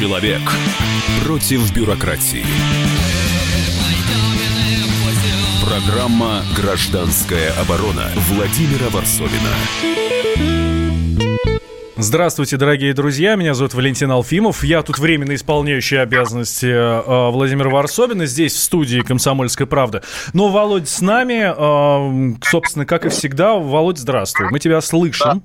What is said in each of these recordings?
Человек против бюрократии. Программа «Гражданская оборона» Владимира Варсовина. Здравствуйте, дорогие друзья. Меня зовут Валентин Алфимов. Я тут временно исполняющий обязанности э, Владимира Варсобина здесь, в студии «Комсомольская правда». Но Володь с нами, э, собственно, как и всегда. Володь, здравствуй. Мы тебя слышим. Да.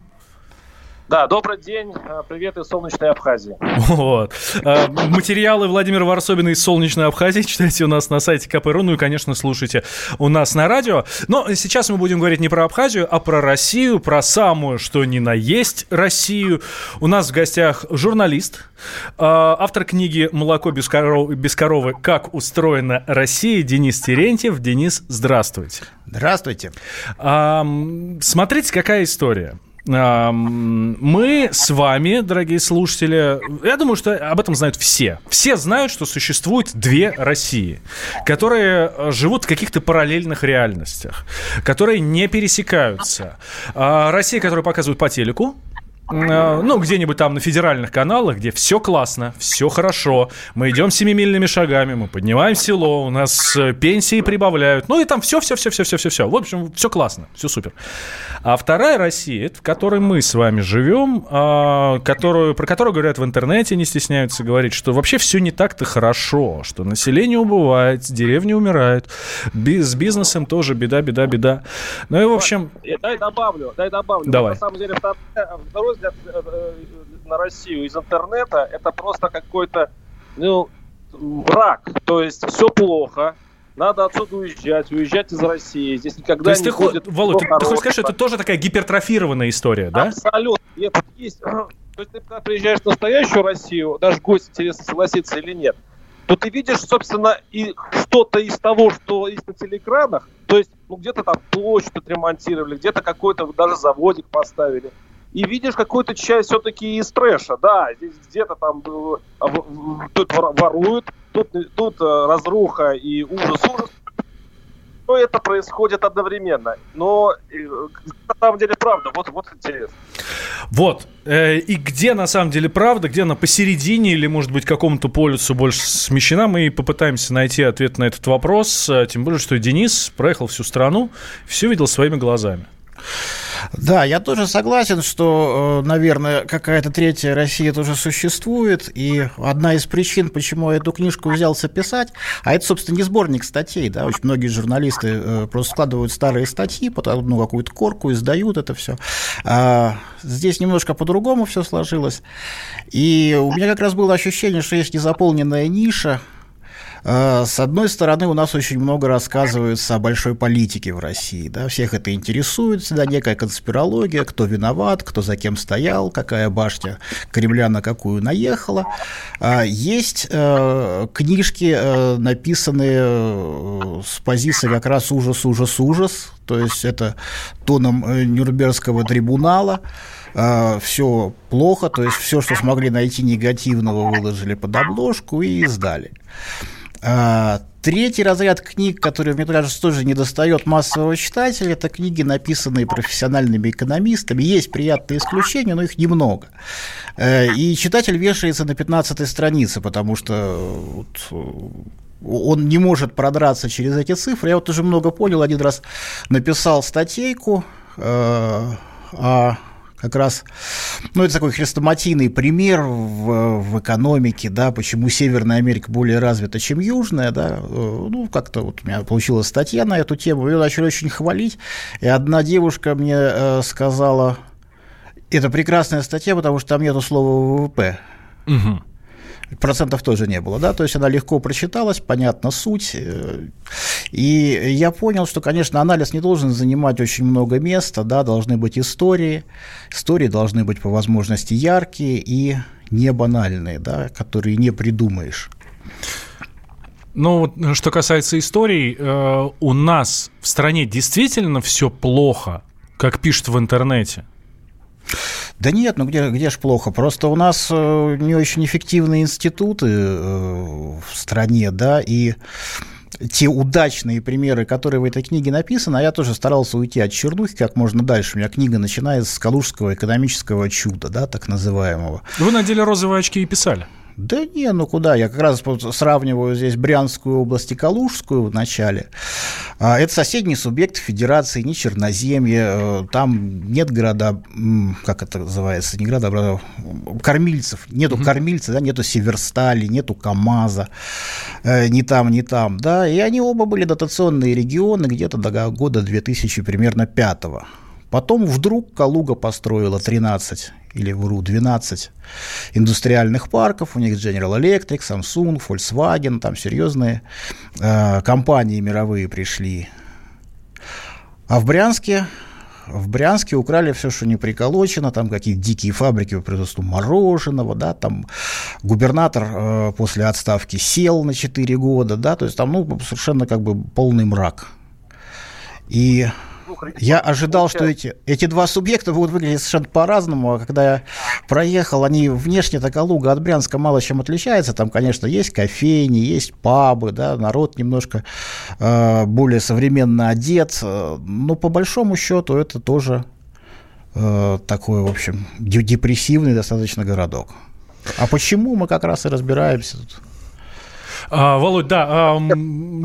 Да, добрый день. Э, привет из солнечной Абхазии. Вот. Э, материалы Владимира Варсобина из солнечной Абхазии читайте у нас на сайте КПРУ, ну и, конечно, слушайте у нас на радио. Но сейчас мы будем говорить не про Абхазию, а про Россию, про самую, что ни на есть Россию. У нас в гостях журналист, э, автор книги «Молоко без коровы, без коровы. Как устроена Россия» Денис Терентьев. Денис, здравствуйте. Здравствуйте. Смотрите, какая история мы с вами, дорогие слушатели, я думаю, что об этом знают все. Все знают, что существует две России, которые э, живут в каких-то параллельных реальностях, которые не пересекаются. А, Россия, которую показывают по телеку, ну, где-нибудь там на федеральных каналах, где все классно, все хорошо, мы идем семимильными шагами, мы поднимаем село, у нас э, пенсии прибавляют, ну и там все-все-все-все-все-все-все. В общем, все классно, все супер. А вторая Россия, в которой мы с вами живем, а, которую, про которую говорят в интернете, не стесняются говорить, что вообще все не так-то хорошо, что население убывает, деревни умирают, с бизнесом тоже беда, беда, беда. Ну и, в общем... Дай добавлю, дай добавлю. Давай. На самом деле, второй взгляд э, э, на Россию из интернета, это просто какой-то, ну, враг. То есть все плохо, надо отсюда уезжать, уезжать из России. Здесь никогда То есть не ты, будет. Володь, ты, ты хочешь сказать, что это тоже такая гипертрофированная история, да? Абсолютно. Нет, есть. То есть ты когда приезжаешь в настоящую Россию, даже гость интересно согласиться или нет, то ты видишь, собственно, и что-то из того, что есть на телеэкранах, то есть, ну, где-то там площадь отремонтировали, где-то какой-то даже заводик поставили – и видишь какую-то часть все-таки из трэша. Да, здесь где-то там э, тут воруют, тут, тут э, разруха и ужас-ужас. Но это происходит одновременно. Но э, на самом деле правда, вот, вот интересно. Вот. И где на самом деле правда, где она посередине или, может быть, какому-то полюсу больше смещена, мы попытаемся найти ответ на этот вопрос. Тем более, что Денис проехал всю страну, все видел своими глазами. Да, я тоже согласен, что, э, наверное, какая-то третья Россия тоже существует. И одна из причин, почему я эту книжку взялся писать, а это, собственно, не сборник статей, да, очень многие журналисты э, просто складывают старые статьи, потом ну, какую-то корку издают это все. А здесь немножко по-другому все сложилось. И у меня как раз было ощущение, что есть незаполненная ниша, с одной стороны, у нас очень много рассказывается о большой политике в России. Да? Всех это интересует, всегда некая конспирология, кто виноват, кто за кем стоял, какая башня Кремля на какую наехала. А есть э, книжки, э, написанные с позиции как раз ужас, ужас, ужас. То есть это тоном Нюрнбергского трибунала все плохо, то есть все, что смогли найти негативного, выложили под обложку и сдали. А, третий разряд книг, который, мне кажется, тоже не достает массового читателя, это книги, написанные профессиональными экономистами. Есть приятные исключения, но их немного. Э, и читатель вешается на 15 странице, потому что он не может продраться через эти цифры. Я вот уже много понял, один раз написал статейку э, о как раз, ну, это такой хрестоматийный пример в, в экономике, да, почему Северная Америка более развита, чем Южная, да, э, ну, как-то вот у меня получилась статья на эту тему, ее начали очень хвалить, и одна девушка мне э, сказала, это прекрасная статья, потому что там нету слова ВВП. Угу процентов тоже не было, да, то есть она легко прочиталась, понятна суть, э, и я понял, что, конечно, анализ не должен занимать очень много места, да, должны быть истории, истории должны быть по возможности яркие и не банальные, да, которые не придумаешь. Ну, что касается историй, э, у нас в стране действительно все плохо, как пишут в интернете. Да нет, ну где, где ж плохо? Просто у нас э, не очень эффективные институты э, в стране, да, и те удачные примеры, которые в этой книге написаны, а я тоже старался уйти от чернухи как можно дальше. У меня книга начинается с калужского экономического чуда, да, так называемого. Вы надели розовые очки и писали. Да не, ну куда? Я как раз сравниваю здесь Брянскую область и Калужскую в начале. А, это соседний субъект федерации, не Черноземье. Э, там нет города, как это называется, не города, а кормильцев. Нету кормильцев, да, нету Северстали, нету КАМАЗа. Э, ни там, ни там, да. И они оба были дотационные регионы где-то до года 2000 примерно пятого. Потом вдруг Калуга построила 13 или вру, 12 индустриальных парков. У них General Electric, Samsung, Volkswagen, там серьезные э, компании мировые пришли. А в Брянске в Брянске украли все, что не приколочено, там какие-то дикие фабрики по производству мороженого, да, там губернатор э, после отставки сел на 4 года, да, то есть там, ну, совершенно как бы полный мрак. И я ожидал, что эти, эти два субъекта будут выглядеть совершенно по-разному, а когда я проехал, они внешне-то Калуга от Брянска мало чем отличается. Там, конечно, есть кофейни, есть пабы, да, народ немножко э, более современно одет, но по большому счету это тоже э, такой, в общем, депрессивный достаточно городок. А почему мы как раз и разбираемся тут? А, Володь, да, а,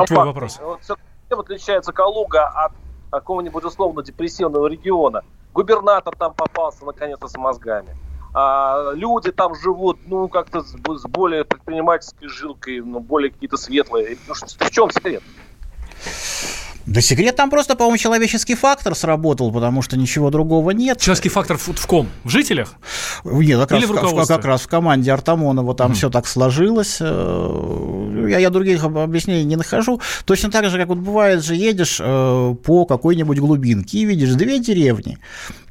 твой вопрос. Вот, чем отличается Калуга от какого-нибудь условно депрессивного региона. Губернатор там попался наконец-то с мозгами. А люди там живут, ну, как-то с, более предпринимательской жилкой, ну, более какие-то светлые. Ну, что, в чем секрет? Да секрет там просто, по-моему, человеческий фактор сработал, потому что ничего другого нет. Человеческий фактор в, в ком? В жителях? Нет, как, Или раз, в, в, как раз в команде Артамонова там mm. все так сложилось. Э, я, я других объяснений не нахожу. Точно так же, как вот бывает же, едешь э, по какой-нибудь глубинке и видишь две деревни.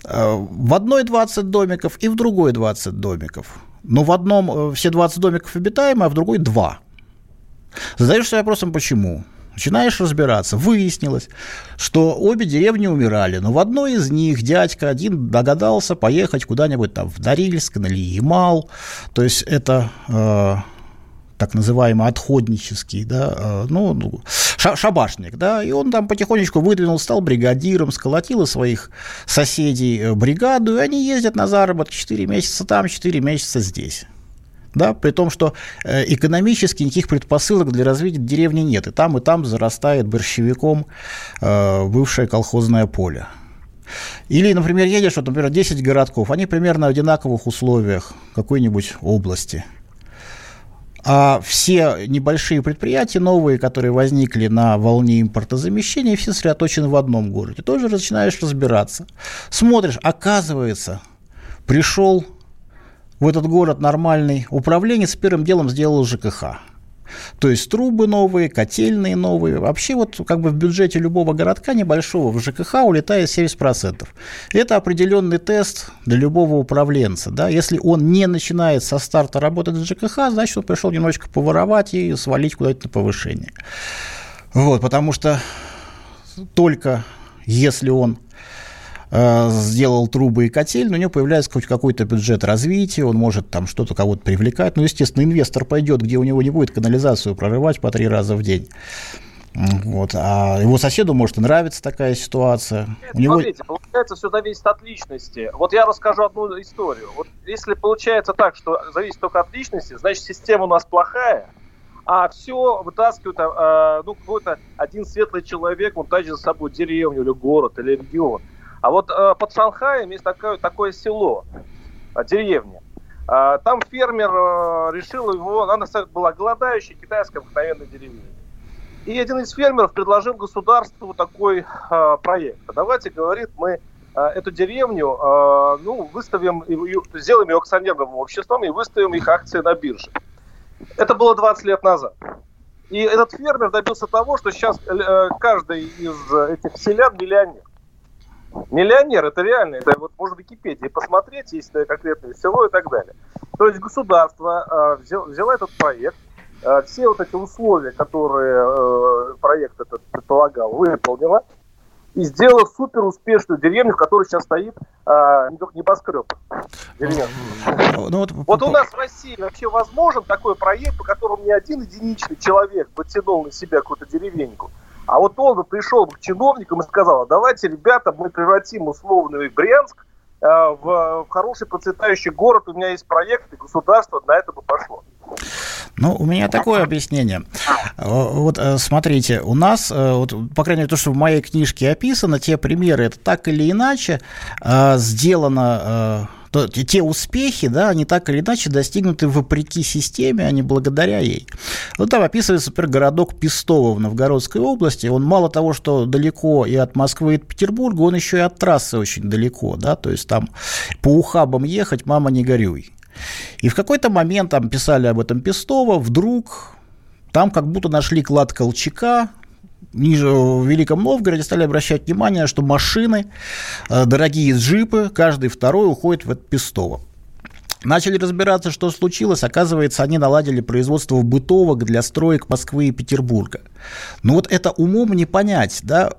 Э, в одной 20 домиков и в другой 20 домиков. Но в одном все 20 домиков обитаемые, а в другой 2. Задаешься вопросом, почему? Начинаешь разбираться. Выяснилось, что обе деревни умирали, но в одной из них дядька один догадался поехать куда-нибудь там в Норильск или Ямал. То есть это э, так называемый отходнический, да, э, ну, ну шабашник, да, и он там потихонечку выдвинул, стал бригадиром, сколотил из своих соседей э, бригаду, и они ездят на заработки 4 месяца там, 4 месяца здесь да, при том, что э, экономически никаких предпосылок для развития деревни нет, и там, и там зарастает борщевиком э, бывшее колхозное поле. Или, например, едешь, вот, например, 10 городков, они примерно в одинаковых условиях какой-нибудь области. А все небольшие предприятия новые, которые возникли на волне импортозамещения, все сосредоточены в одном городе. Тоже начинаешь разбираться. Смотришь, оказывается, пришел в этот город нормальный, управленец первым делом сделал ЖКХ. То есть трубы новые, котельные новые. Вообще вот как бы в бюджете любого городка небольшого в ЖКХ улетает 70%. Это определенный тест для любого управленца. Да? Если он не начинает со старта работать в ЖКХ, значит он пришел немножечко поворовать и свалить куда-то на повышение. Вот, потому что только если он сделал трубы и котель, у него появляется хоть какой-то бюджет развития, он может там что-то кого-то привлекать. Ну, естественно, инвестор пойдет, где у него не будет канализацию прорывать по три раза в день. Вот. А его соседу может и нравиться такая ситуация. Нет, у него... Смотрите, получается, все зависит от личности. Вот я расскажу одну историю. Вот если получается так, что зависит только от личности, значит, система у нас плохая, а все вытаскивают, а, ну, какой-то один светлый человек, он тащит за собой деревню или город или регион. А вот э, под Шанхаем есть такое, такое село, э, деревня. Э, там фермер э, решил его, она была голодающая китайская обыкновенная деревня. И один из фермеров предложил государству такой э, проект. Давайте, говорит, мы э, эту деревню э, ну, выставим, сделаем ее акционерным обществом и выставим их акции на бирже. Это было 20 лет назад. И этот фермер добился того, что сейчас э, каждый из этих селян миллионер. Миллионер, это реально, это вот можно в Википедии посмотреть, есть конкретное село и так далее. То есть государство э, взяло, взяло этот проект, э, все вот эти условия, которые э, проект этот предполагал, выполнило, и сделала супер успешную деревню, в которой сейчас стоит а, небоскреб. Ну, вот, вот у нас в России вообще возможен такой проект, по которому ни один единичный человек потянул на себя какую-то деревеньку. А вот он бы пришел к чиновникам и сказал, давайте, ребята, мы превратим условный Брянск в, в хороший процветающий город, у меня есть проект, и государство на это бы пошло. Ну, у меня такое объяснение. Вот смотрите, у нас, вот, по крайней мере, то, что в моей книжке описано, те примеры, это так или иначе сделано то те успехи, да, они так или иначе достигнуты вопреки системе, а не благодаря ей. Вот там описывается, например, городок Пестово в Новгородской области. Он мало того, что далеко и от Москвы, и от Петербурга, он еще и от трассы очень далеко, да, то есть там по ухабам ехать, мама, не горюй. И в какой-то момент там писали об этом Пестово, вдруг там как будто нашли клад Колчака, ниже в Великом Новгороде стали обращать внимание, что машины, э, дорогие джипы, каждый второй уходит в это Пестово. Начали разбираться, что случилось. Оказывается, они наладили производство бытовок для строек Москвы и Петербурга. Ну вот это умом не понять, да,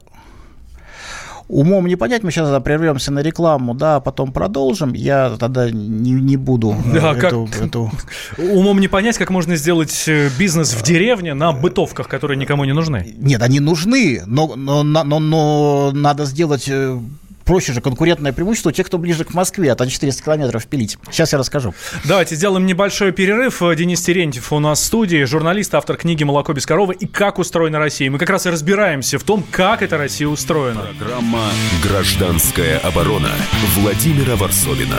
умом не понять. Мы сейчас прервемся на рекламу, да, а потом продолжим. Я тогда не, не буду э, да, эту, как... эту... Умом не понять, как можно сделать э, бизнес в деревне на бытовках, которые никому не нужны. Нет, они нужны, но, но, но, но надо сделать э, проще же конкурентное преимущество у тех, кто ближе к Москве, а то 400 километров пилить. Сейчас я расскажу. Давайте сделаем небольшой перерыв. Денис Терентьев у нас в студии, журналист, автор книги «Молоко без коровы» и «Как устроена Россия». Мы как раз и разбираемся в том, как эта Россия устроена. Программа «Гражданская оборона» Владимира Варсовина.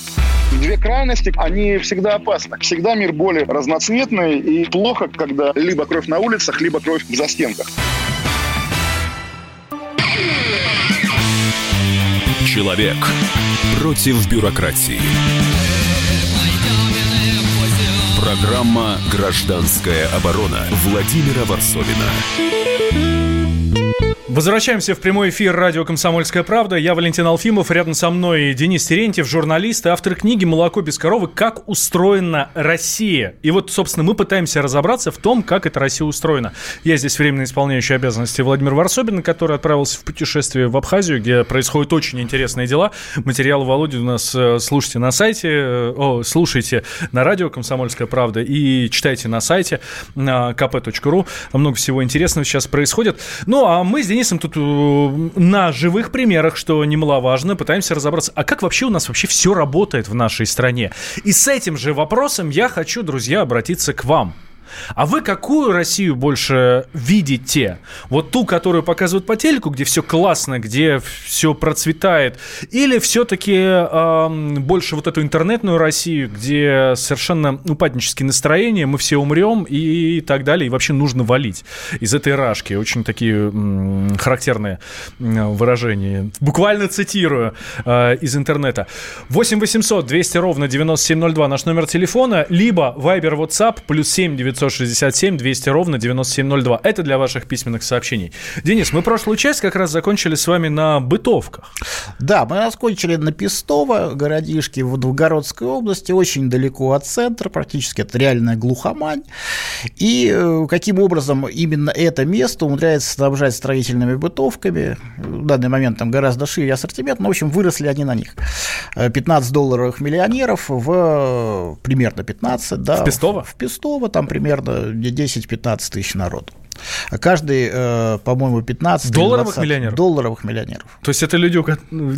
Две крайности, они всегда опасны. Всегда мир более разноцветный и плохо, когда либо кровь на улицах, либо кровь в застенках. Человек против бюрократии. Программа «Гражданская оборона» Владимира Варсовина. Возвращаемся в прямой эфир радио «Комсомольская правда». Я Валентин Алфимов, рядом со мной Денис Терентьев, журналист и автор книги «Молоко без коровы. Как устроена Россия». И вот, собственно, мы пытаемся разобраться в том, как эта Россия устроена. Я здесь временно исполняющий обязанности Владимир Варсобин, который отправился в путешествие в Абхазию, где происходят очень интересные дела. Материал Володи у нас э, слушайте на сайте, э, о, слушайте на радио «Комсомольская правда» и читайте на сайте на kp.ru. Много всего интересного сейчас происходит. Ну, а мы с Денисом Денисом тут э, на живых примерах, что немаловажно, пытаемся разобраться, а как вообще у нас вообще все работает в нашей стране. И с этим же вопросом я хочу, друзья, обратиться к вам. А вы какую Россию больше видите? Вот ту, которую показывают по телеку, где все классно, где все процветает? Или все-таки э, больше вот эту интернетную Россию, где совершенно упаднические настроения, мы все умрем и так далее, и вообще нужно валить из этой рашки? Очень такие м, характерные выражения. Буквально цитирую э, из интернета. 8 800 200 ровно 9702 наш номер телефона, либо Viber WhatsApp плюс 7 900 967 200 ровно 9702. Это для ваших письменных сообщений. Денис, мы прошлую часть как раз закончили с вами на бытовках. Да, мы закончили на Пестово, городишке в Новгородской области, очень далеко от центра, практически это реальная глухомань. И э, каким образом именно это место умудряется снабжать строительными бытовками. В данный момент там гораздо шире ассортимент, но, в общем, выросли они на них. 15 э, долларовых миллионеров в примерно 15, да. В Пестово? В Пестово, там примерно примерно 10-15 тысяч народу. Каждый, э, по-моему, 15 долларовых миллионеров. Долларовых миллионеров. То есть это люди,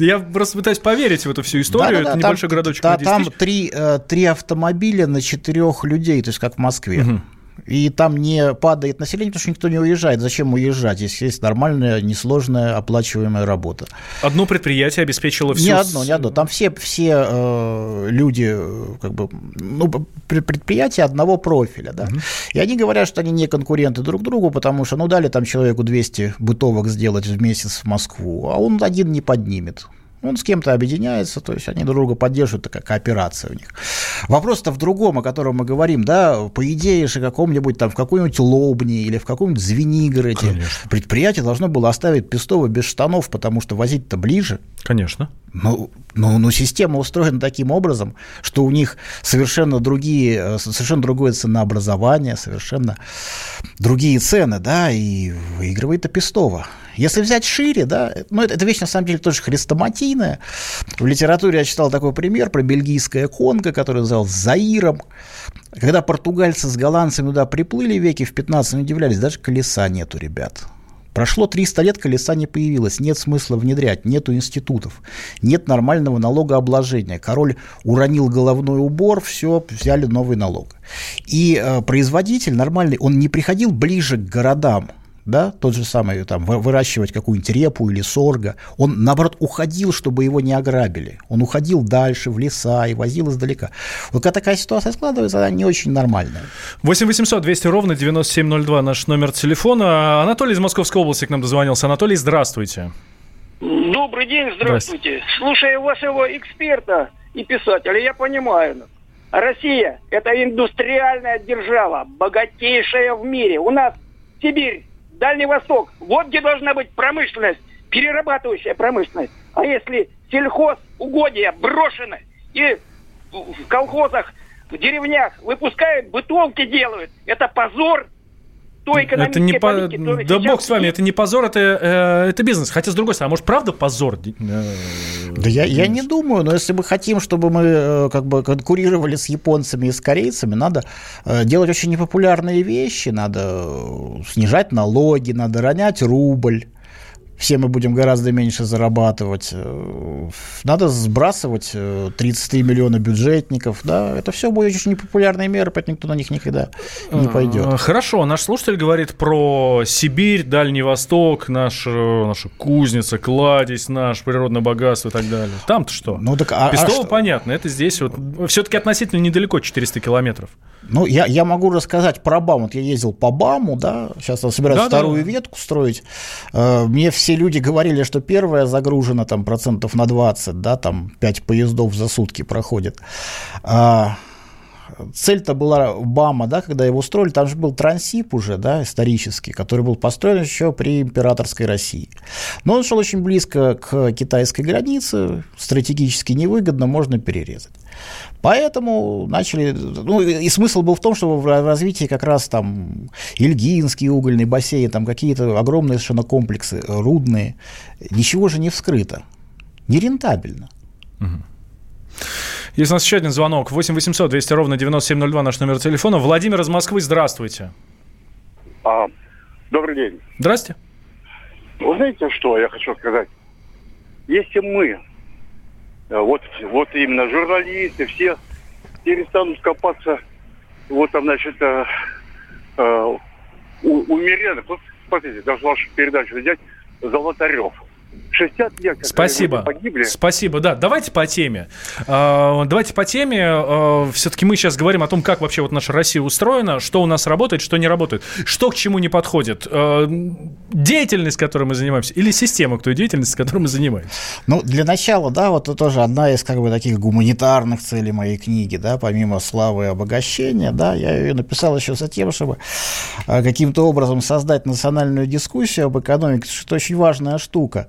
я просто пытаюсь поверить в эту всю историю. Да, да, это небольшой городочек. Да, там три, э, три автомобиля на четырех людей, то есть как в Москве. Угу. И там не падает население, потому что никто не уезжает. Зачем уезжать, если есть нормальная, несложная, оплачиваемая работа? Одно предприятие обеспечило все. Не одно, не одно. Там все, все э, люди, как бы, ну, предприятия одного профиля, да. Угу. И они говорят, что они не конкуренты друг другу, потому что, ну, дали там человеку 200 бытовок сделать в месяц в Москву, а он один не поднимет. Он с кем-то объединяется, то есть они друг друга поддерживают, такая кооперация у них. Вопрос-то в другом, о котором мы говорим, да, по идее же каком-нибудь там, в какой-нибудь Лобне или в каком-нибудь Звенигороде Конечно. предприятие должно было оставить Пестово без штанов, потому что возить-то ближе. Конечно. Ну, ну, ну, система устроена таким образом, что у них совершенно другие, совершенно другое ценообразование, совершенно другие цены, да, и выигрывает Пестово. Если взять шире, да, ну, это, это вещь, на самом деле, тоже хрестоматийная. В литературе я читал такой пример про бельгийское Конго, которое называлось Заиром. Когда португальцы с голландцами туда приплыли веки в 15 удивлялись, даже колеса нету, ребят. Прошло 300 лет, колеса не появилось, нет смысла внедрять, нету институтов, нет нормального налогообложения. Король уронил головной убор, все, взяли новый налог. И э, производитель нормальный, он не приходил ближе к городам, да, тот же самый, там, выращивать какую-нибудь репу или сорго, он, наоборот, уходил, чтобы его не ограбили. Он уходил дальше, в леса и возил издалека. Вот когда такая ситуация складывается, она не очень нормальная. 8 800 200 ровно 9702 наш номер телефона. Анатолий из Московской области к нам дозвонился. Анатолий, здравствуйте. Добрый день, здравствуйте. здравствуйте. Слушая вашего эксперта и писателя, я понимаю, Россия – это индустриальная держава, богатейшая в мире. У нас Сибирь Дальний Восток. Вот где должна быть промышленность, перерабатывающая промышленность. А если сельхоз, угодья брошены и в колхозах, в деревнях выпускают, бытовки делают, это позор той это не по... Да бог с вами, это не позор, это, э, это бизнес. Хотя, с другой стороны, а может, правда позор? Э, да я, я не думаю, но если мы хотим, чтобы мы э, как бы конкурировали с японцами и с корейцами, надо э, делать очень непопулярные вещи, надо снижать налоги, надо ронять рубль все мы будем гораздо меньше зарабатывать. Э, надо сбрасывать 33 э, миллиона бюджетников. Да, это все будет очень непопулярные меры, поэтому никто на них никогда не пойдет. Э, хорошо, наш слушатель говорит про Сибирь, Дальний Восток, наш, наша кузница, кладезь, наш природное богатство и так далее. Там-то что? Ну, так, а, Пестово а понятно, это здесь вот все-таки относительно недалеко, 400 километров. Ну, я, я могу рассказать про БАМ. Вот я ездил по БАМу, да, сейчас собираюсь да, вторую да. ветку строить. Мне все люди говорили, что первая загружена там процентов на 20, да, там 5 поездов за сутки проходит. А, цель-то была БАМа, да, когда его строили, там же был Трансип уже, да, исторический, который был построен еще при императорской России. Но он шел очень близко к китайской границе, стратегически невыгодно, можно перерезать. Поэтому начали... Ну, и смысл был в том, чтобы в развитии как раз там Ильгинский угольный бассейн, там какие-то огромные совершенно комплексы, рудные, ничего же не вскрыто. Нерентабельно. Угу. Есть у нас еще один звонок. 8 800 200 ровно 9702 наш номер телефона. Владимир из Москвы, здравствуйте. А, добрый день. Здрасте. Вы знаете, что я хочу сказать? Если мы, э, вот, вот именно журналисты, все перестанут копаться, вот там, значит, э, э, у, умеренных, вот, смотрите, даже вашу передачу взять, Золотарев – 60 лет. Спасибо. Погибли. Спасибо, да. Давайте по теме. А, давайте по теме. А, Все-таки мы сейчас говорим о том, как вообще вот наша Россия устроена, что у нас работает, что не работает, что к чему не подходит. А, деятельность, которой мы занимаемся, или система к той деятельности, которой мы занимаемся? Ну, для начала, да, вот это тоже одна из как бы таких гуманитарных целей моей книги, да, помимо славы и обогащения, да, я ее написал еще за тем, чтобы каким-то образом создать национальную дискуссию об экономике, что очень важная штука.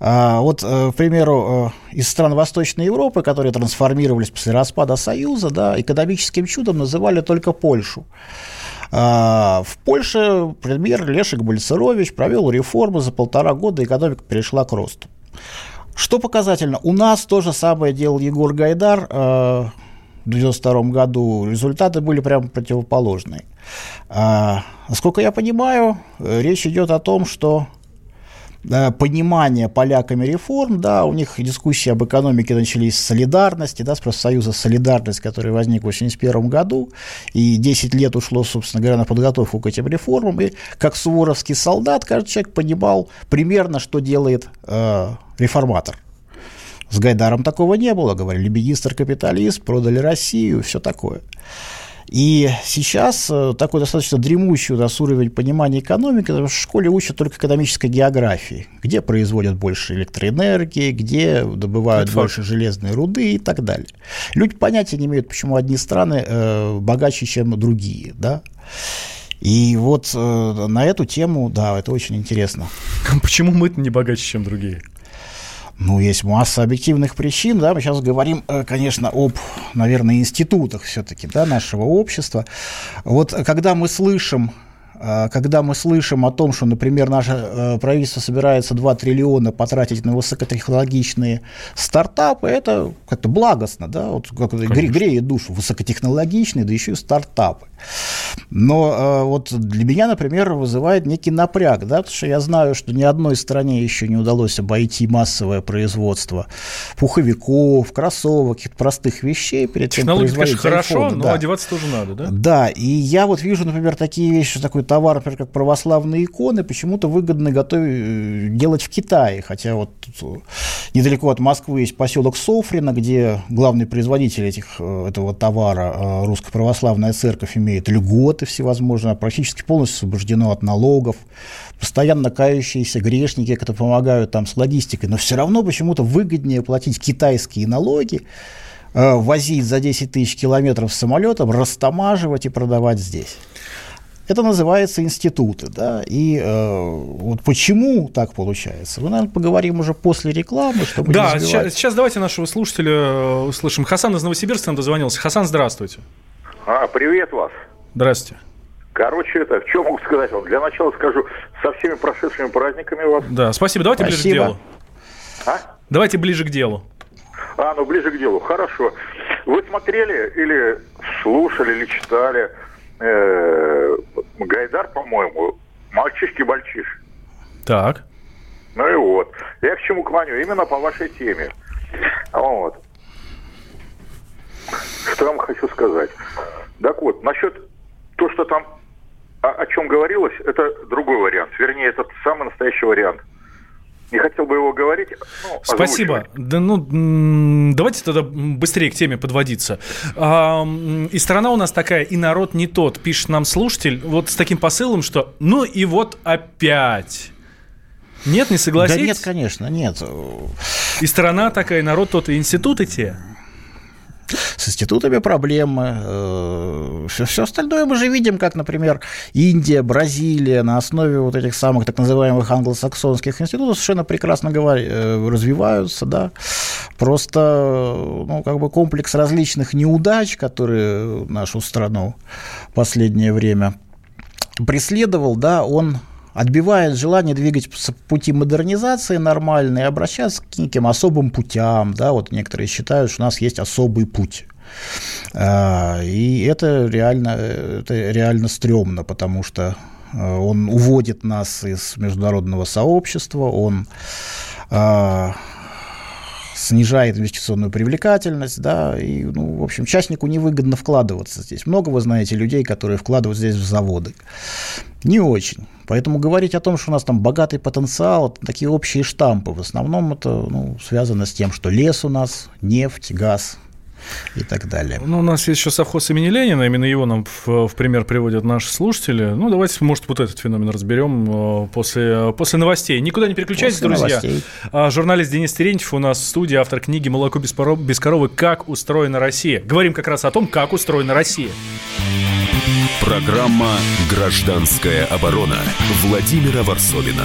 А, вот, э, к примеру, э, из стран Восточной Европы, которые трансформировались после распада Союза, да, экономическим чудом называли только Польшу. А, в Польше премьер Лешек Бальцерович провел реформы, за полтора года экономика перешла к росту. Что показательно, у нас то же самое делал Егор Гайдар э, в 1992 году. Результаты были прямо противоположные. А, насколько я понимаю, речь идет о том, что понимания поляками реформ, да, у них дискуссии об экономике начались с солидарности, да, с профсоюза «Солидарность», который возник в 1981 году, и 10 лет ушло, собственно говоря, на подготовку к этим реформам, и как суворовский солдат, каждый человек понимал примерно, что делает э, реформатор. С Гайдаром такого не было, говорили, министр-капиталист, продали Россию, все такое. И сейчас э, такой достаточно дремущий у нас уровень понимания экономики, потому что в школе учат только экономической географии, где производят больше электроэнергии, где добывают Это больше факт. железной руды и так далее. Люди понятия не имеют, почему одни страны э, богаче, чем другие, да. И вот э, на эту тему, да, это очень интересно. Почему мы-то не богаче, чем другие? Ну, есть масса объективных причин, да, мы сейчас говорим, э, конечно, об, наверное, институтах все-таки, да, нашего общества. Вот когда мы слышим а, когда мы слышим о том, что, например, наше э, правительство собирается 2 триллиона потратить на высокотехнологичные стартапы, это как-то благостно, да, вот как греет душу, высокотехнологичные, да еще и стартапы. Но э, вот для меня, например, вызывает некий напряг, да, потому что я знаю, что ни одной стране еще не удалось обойти массовое производство пуховиков, кроссовок, каких-то простых вещей перед тем, Технология, конечно, хорошо, но да. одеваться тоже надо, да? Да, и я вот вижу, например, такие вещи, такой товар, например, как православные иконы, почему-то выгодно готовить, э, делать в Китае. Хотя вот э, недалеко от Москвы есть поселок Софрино, где главный производитель этих, э, этого товара, Русская Православная Церковь, имеет льготы всевозможные, практически полностью освобождено от налогов. Постоянно кающиеся грешники, которые помогают там с логистикой, но все равно почему-то выгоднее платить китайские налоги, возить за 10 тысяч километров самолетом, растамаживать и продавать здесь. Это называется институты, да, и э, вот почему так получается, мы, наверное, поговорим уже после рекламы, чтобы Да, сейчас, сейчас давайте нашего слушателя э, услышим. Хасан из Новосибирска нам дозвонился. Хасан, здравствуйте. А, привет вас. Здравствуйте. Короче, это, что могу сказать вам? Для начала скажу, со всеми прошедшими праздниками вас. Да, спасибо. Давайте спасибо. ближе к делу. А? Давайте ближе к делу. А, ну ближе к делу. Хорошо. Вы смотрели или слушали, или читали э, Гайдар, по-моему, мальчишки-бальчиш. Так. Ну и вот. Я к чему клоню? Именно по вашей теме. Вот. Что я вам хочу сказать? Так вот, насчет то, что там о, о чем говорилось, это другой вариант. Вернее, это самый настоящий вариант – не хотел бы его говорить. Ну, Спасибо. Да, ну, давайте тогда быстрее к теме подводиться. А, и страна у нас такая, и народ не тот, пишет нам слушатель, вот с таким посылом, что ну и вот опять. Нет, не согласитесь? Да нет, конечно, нет. И страна такая, и народ тот, и институты те. С институтами проблемы. Все, э, все остальное мы же видим, как, например, Индия, Бразилия на основе вот этих самых так называемых англосаксонских институтов совершенно прекрасно говор... Э, развиваются, да. Просто ну, как бы комплекс различных неудач, которые нашу страну в последнее время преследовал, да, он отбивает желание двигать пути модернизации нормально и обращаться к неким особым путям. Да, вот некоторые считают, что у нас есть особый путь. А, и это реально, это реально стрёмно, потому что э, он уводит нас из международного сообщества, он а, снижает инвестиционную привлекательность, да, и, ну, в общем, частнику невыгодно вкладываться здесь. Много, вы знаете, людей, которые вкладывают здесь в заводы. Не очень. Поэтому говорить о том, что у нас там богатый потенциал, это такие общие штампы. В основном это ну, связано с тем, что лес у нас, нефть, газ, и так далее. Ну, у нас есть еще совхоз имени Ленина, именно его нам в, в пример приводят наши слушатели. Ну, давайте, может, вот этот феномен разберем э, после, после новостей. Никуда не переключайтесь, после друзья. Новостей. А, журналист Денис Терентьев у нас в студии, автор книги «Молоко без, пороб, без коровы. Как устроена Россия». Говорим как раз о том, как устроена Россия. Программа «Гражданская оборона» Владимира Варсовина.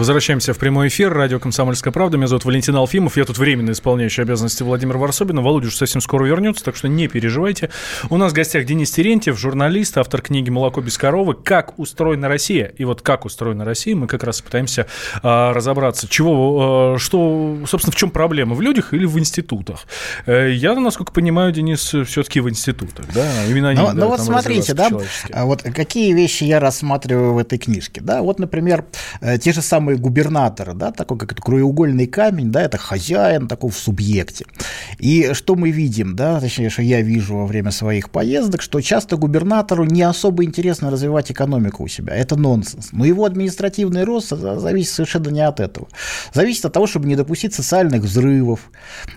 Возвращаемся в прямой эфир. Радио «Комсомольская правда». Меня зовут Валентин Алфимов. Я тут временно исполняющий обязанности Владимир Варсобин. Володя уже совсем скоро вернется, так что не переживайте. У нас в гостях Денис Терентьев, журналист, автор книги «Молоко без коровы. Как устроена Россия». И вот как устроена Россия, мы как раз пытаемся а, разобраться. Чего, а, что, собственно, в чем проблема? В людях или в институтах? Э, я, насколько понимаю, Денис, все-таки в институтах. Да? Именно они, ну, да, ну вот смотрите, да, а вот какие вещи я рассматриваю в этой книжке. Да? Вот, например, э, те же самые самые губернаторы, да, такой как это краеугольный камень, да, это хозяин такой в субъекте. И что мы видим, да, точнее, что я вижу во время своих поездок, что часто губернатору не особо интересно развивать экономику у себя. Это нонсенс. Но его административный рост зависит совершенно не от этого. Зависит от того, чтобы не допустить социальных взрывов,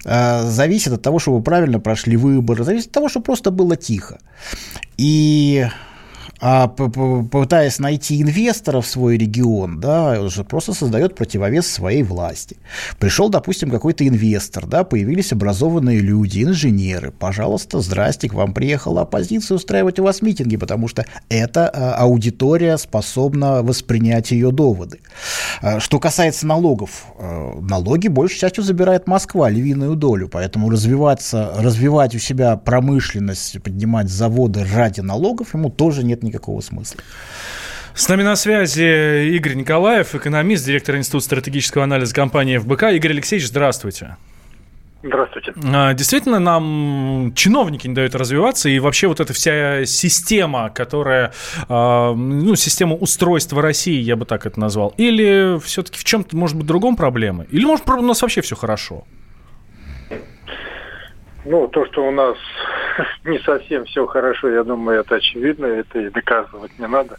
а, зависит от того, чтобы правильно прошли выборы, зависит от того, чтобы просто было тихо. И а пытаясь найти инвестора в свой регион, да, уже просто создает противовес своей власти. Пришел, допустим, какой-то инвестор, да, появились образованные люди, инженеры. Пожалуйста, здрасте, к вам приехала оппозиция устраивать у вас митинги, потому что эта а, аудитория способна воспринять ее доводы. А, что касается налогов, а, налоги большей частью забирает Москва, львиную долю, поэтому развиваться, развивать у себя промышленность, поднимать заводы ради налогов ему тоже нет никакого никакого смысла. С нами на связи Игорь Николаев, экономист, директор Института стратегического анализа компании ФБК. Игорь Алексеевич, здравствуйте. Здравствуйте. А, действительно, нам чиновники не дают развиваться, и вообще вот эта вся система, которая, а, ну, система устройства России, я бы так это назвал, или все-таки в чем-то, может быть, другом проблемы? Или, может, у нас вообще все хорошо? Ну, то, что у нас не совсем все хорошо, я думаю, это очевидно, это и доказывать не надо.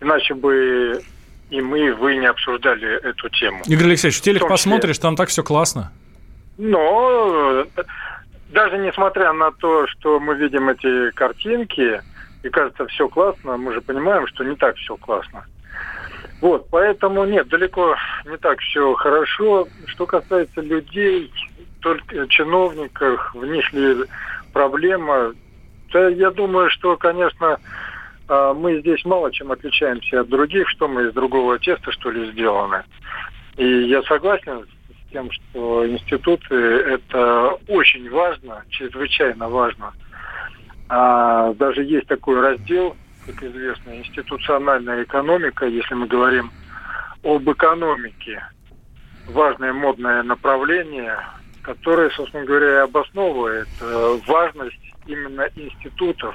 Иначе бы и мы, и вы не обсуждали эту тему. Игорь Алексеевич, телек посмотришь, там так все классно. Но даже несмотря на то, что мы видим эти картинки, и кажется, все классно, мы же понимаем, что не так все классно. Вот, поэтому нет, далеко не так все хорошо. Что касается людей, только чиновниках, в них ли проблема? Да, я думаю, что, конечно, а, мы здесь мало чем отличаемся от других, что мы из другого теста, что ли, сделаны. И я согласен с тем, что институты – это очень важно, чрезвычайно важно. А даже есть такой раздел, как известно, институциональная экономика, если мы говорим об экономике. Важное модное направление, которое, собственно говоря, обосновывает э, важность именно институтов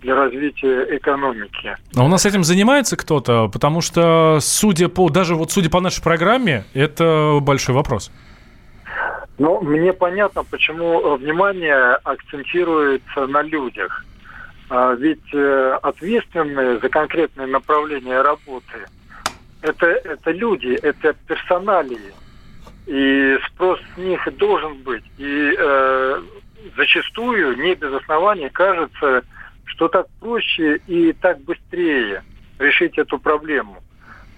для развития экономики. А у нас этим занимается кто-то? Потому что, судя по, даже вот судя по нашей программе, это большой вопрос. Ну, мне понятно, почему внимание акцентируется на людях. А ведь э, ответственные за конкретное направление работы это, это люди, это персоналии и спрос с них должен быть. И э, зачастую, не без оснований, кажется, что так проще и так быстрее решить эту проблему.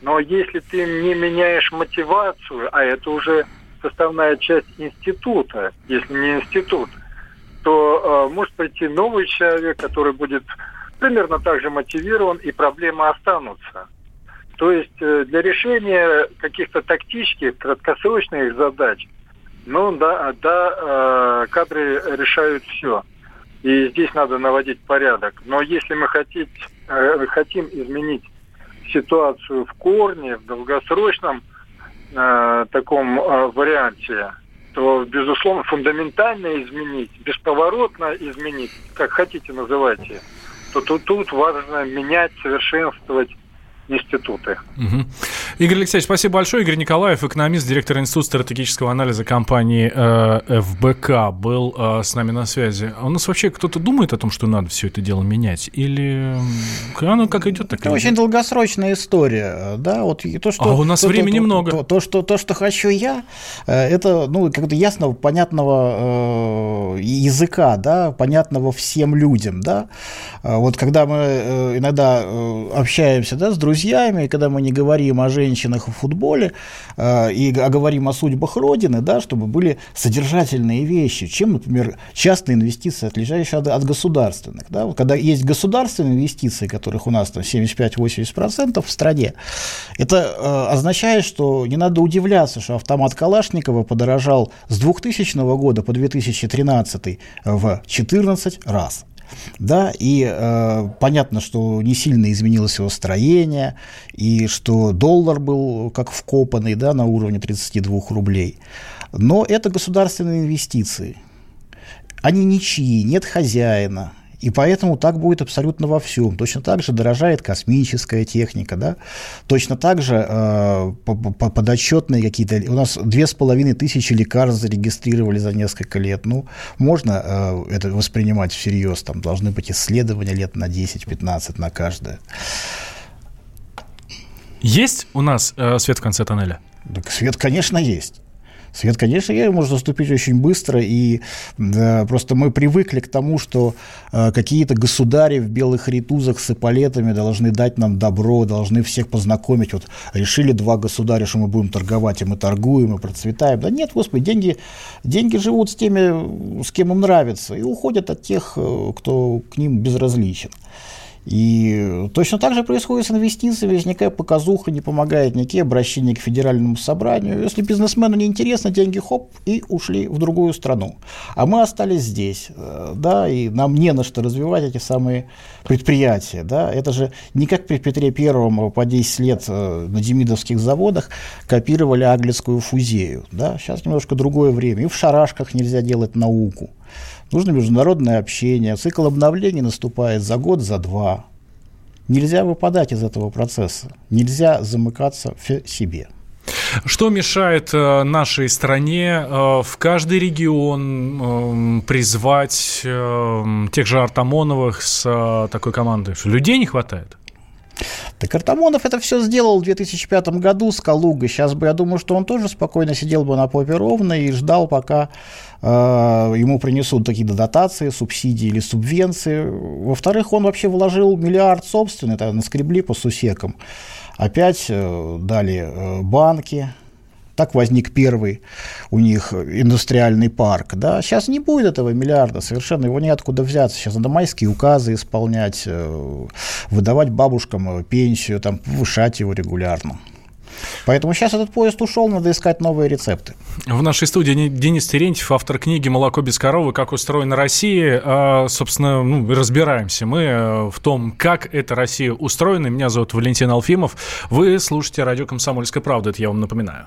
Но если ты не меняешь мотивацию, а это уже составная часть института, если не институт, то э, может прийти новый человек, который будет примерно так же мотивирован, и проблемы останутся. То есть э, для решения каких-то тактических, краткосрочных задач, ну да, да, э, кадры решают все. И здесь надо наводить порядок. Но если мы хотим, э, хотим изменить ситуацию в корне, в долгосрочном э, таком э, варианте, то, безусловно, фундаментально изменить, бесповоротно изменить, как хотите называйте, то тут, тут важно менять, совершенствовать институты. Угу. Игорь Алексеевич, спасибо большое. Игорь Николаев, экономист, директор Института стратегического анализа компании э, ФБК, был э, с нами на связи. А у нас вообще кто-то думает о том, что надо все это дело менять? Или оно как идет, так Это идет? очень долгосрочная история. Да? Вот то, что, а у нас то, времени то, много. То, то, что, то, что хочу я, э, это ну, как-то ясного, понятного э, языка, да, понятного всем людям. Да? А вот когда мы э, иногда э, общаемся да, с друзьями, когда мы не говорим о женщинах, женщинах и футболе, э, и говорим о судьбах Родины, да, чтобы были содержательные вещи, чем, например, частные инвестиции, отличающие от, от государственных. Да? Когда есть государственные инвестиции, которых у нас там 75-80% в стране, это э, означает, что не надо удивляться, что автомат Калашникова подорожал с 2000 года по 2013 в 14 раз. Да, и э, понятно, что не сильно изменилось его строение, и что доллар был как вкопанный да, на уровне 32 рублей. Но это государственные инвестиции. Они ничьи, нет хозяина, и поэтому так будет абсолютно во всем. Точно так же дорожает космическая техника, да? точно так же э, подотчетные какие-то... У нас две с половиной тысячи лекарств зарегистрировали за несколько лет. Ну, можно э, это воспринимать всерьез. Там должны быть исследования лет на 10-15 на каждое. Есть у нас э, свет в конце тоннеля? Так свет, конечно, есть. Свет, конечно, я может наступить очень быстро, и да, просто мы привыкли к тому, что э, какие-то государи в белых ритузах с эполетами должны дать нам добро, должны всех познакомить. Вот решили два государя, что мы будем торговать, и мы торгуем, и процветаем. Да нет, господи, деньги, деньги живут с теми, с кем им нравится, и уходят от тех, э, кто к ним безразличен. И точно так же происходит с инвестициями, никакая показуха не помогает, никакие обращения к федеральному собранию. Если бизнесмену не интересно, деньги хоп и ушли в другую страну. А мы остались здесь, э, да, и нам не на что развивать эти самые предприятия, да. Это же не как при Петре Первом по 10 лет э, на демидовских заводах копировали аглицкую фузею, да. Сейчас немножко другое время. И в шарашках нельзя делать науку. Нужно международное общение. Цикл обновлений наступает за год, за два. Нельзя выпадать из этого процесса. Нельзя замыкаться в себе. Что мешает э, нашей стране э, в каждый регион э, призвать э, тех же Артамоновых с э, такой командой? Людей не хватает? Так Артамонов это все сделал в 2005 году с Калугой. Сейчас бы, я думаю, что он тоже спокойно сидел бы на попе ровно и ждал, пока э, ему принесут какие-то дотации, субсидии или субвенции. Во-вторых, он вообще вложил миллиард собственный, это наскребли по сусекам. Опять э, дали э, банки, так возник первый у них индустриальный парк. Да? Сейчас не будет этого миллиарда, совершенно его неоткуда взяться. Сейчас надо майские указы исполнять, э, выдавать бабушкам пенсию, там, повышать его регулярно. Поэтому сейчас этот поезд ушел, надо искать новые рецепты. В нашей студии Денис Терентьев, автор книги «Молоко без коровы. Как устроена Россия». А, собственно, ну, разбираемся мы э, в том, как эта Россия устроена. Меня зовут Валентин Алфимов. Вы слушаете радио «Комсомольская правда». Это я вам напоминаю.